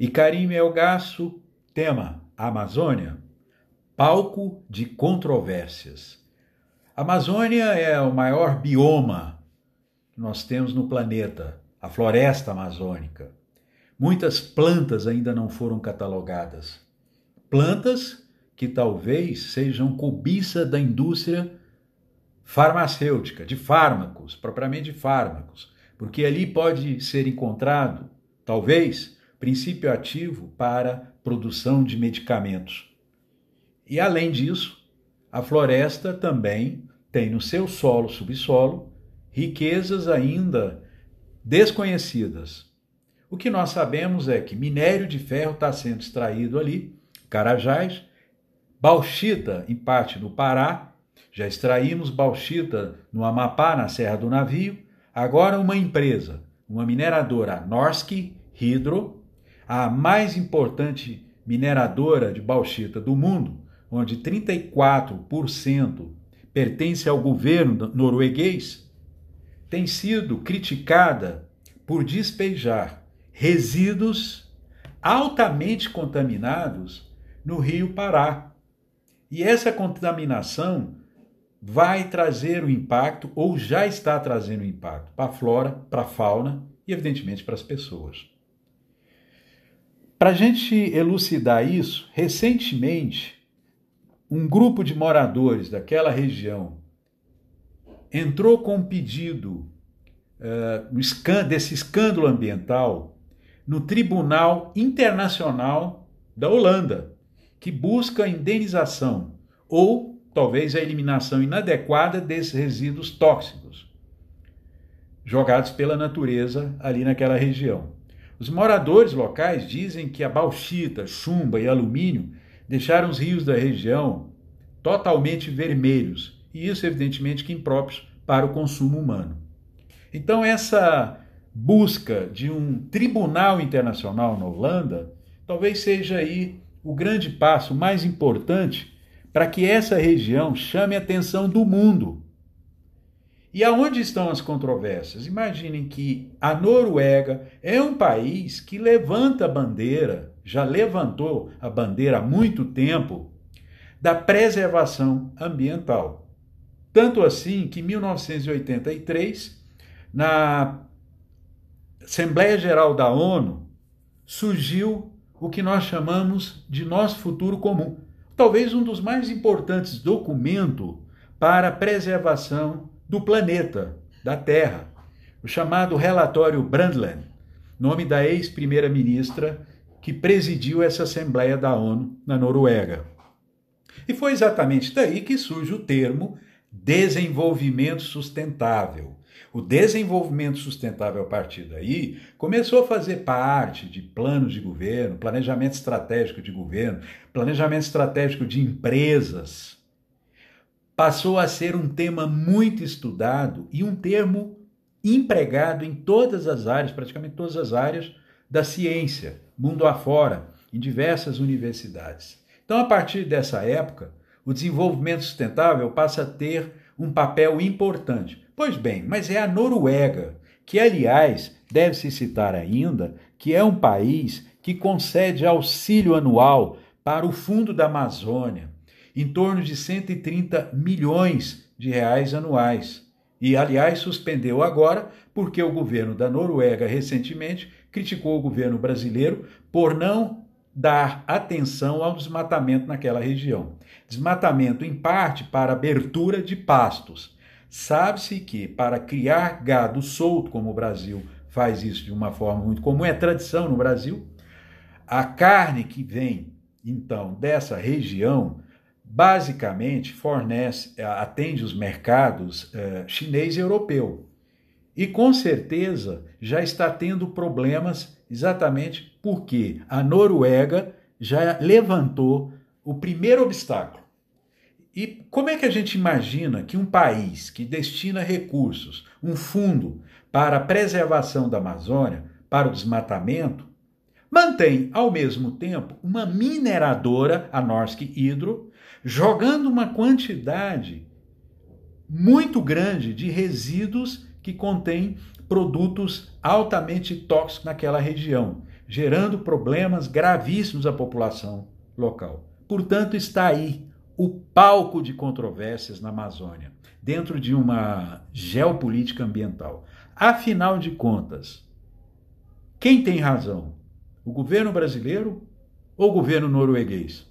E Karim Melgaço, tema Amazônia, palco de controvérsias. A Amazônia é o maior bioma que nós temos no planeta, a floresta amazônica. Muitas plantas ainda não foram catalogadas. Plantas que talvez sejam cobiça da indústria farmacêutica, de fármacos, propriamente de fármacos, porque ali pode ser encontrado, talvez, princípio ativo para produção de medicamentos. E além disso, a floresta também tem no seu solo, subsolo, riquezas ainda desconhecidas. O que nós sabemos é que minério de ferro está sendo extraído ali, Carajás, bauxita em parte no Pará, já extraímos bauxita no Amapá, na Serra do Navio, agora uma empresa, uma mineradora, Norsk Hydro, a mais importante mineradora de bauxita do mundo, onde 34% pertence ao governo norueguês, tem sido criticada por despejar resíduos altamente contaminados no Rio Pará. E essa contaminação vai trazer o um impacto, ou já está trazendo um impacto, para a flora, para a fauna e, evidentemente, para as pessoas. Para a gente elucidar isso, recentemente, um grupo de moradores daquela região entrou com um pedido uh, desse escândalo ambiental no Tribunal Internacional da Holanda, que busca a indenização ou talvez a eliminação inadequada desses resíduos tóxicos jogados pela natureza ali naquela região. Os moradores locais dizem que a bauxita, chumba e alumínio deixaram os rios da região totalmente vermelhos, e isso, evidentemente, que impróprios para o consumo humano. Então, essa busca de um tribunal internacional na Holanda talvez seja aí o grande passo mais importante para que essa região chame a atenção do mundo e aonde estão as controvérsias? Imaginem que a Noruega é um país que levanta a bandeira, já levantou a bandeira há muito tempo, da preservação ambiental. Tanto assim que em 1983, na Assembleia Geral da ONU, surgiu o que nós chamamos de nosso futuro comum. Talvez um dos mais importantes documentos para a preservação do planeta, da Terra, o chamado Relatório Brundtland, nome da ex-primeira-ministra que presidiu essa Assembleia da ONU na Noruega. E foi exatamente daí que surge o termo desenvolvimento sustentável. O desenvolvimento sustentável a partir daí começou a fazer parte de planos de governo, planejamento estratégico de governo, planejamento estratégico de empresas passou a ser um tema muito estudado e um termo empregado em todas as áreas, praticamente todas as áreas da ciência, mundo afora, em diversas universidades. Então, a partir dessa época, o desenvolvimento sustentável passa a ter um papel importante. Pois bem, mas é a Noruega, que, aliás, deve-se citar ainda, que é um país que concede auxílio anual para o Fundo da Amazônia, em torno de 130 milhões de reais anuais. E, aliás, suspendeu agora porque o governo da Noruega recentemente criticou o governo brasileiro por não dar atenção ao desmatamento naquela região. Desmatamento, em parte, para abertura de pastos. Sabe-se que para criar gado solto, como o Brasil faz isso de uma forma muito comum, é tradição no Brasil, a carne que vem, então, dessa região basicamente fornece, eh, atende os mercados uh, chinês e europeu. E com certeza já está tendo problemas exatamente porque a Noruega já levantou o primeiro obstáculo. E como é que a gente imagina que um país que destina recursos, um fundo para a preservação da Amazônia, para o desmatamento, mantém ao mesmo tempo uma mineradora, a Norsk Hydro, jogando uma quantidade muito grande de resíduos que contém produtos altamente tóxicos naquela região, gerando problemas gravíssimos à população local. Portanto, está aí o palco de controvérsias na Amazônia, dentro de uma geopolítica ambiental. Afinal de contas, quem tem razão? O governo brasileiro ou o governo norueguês?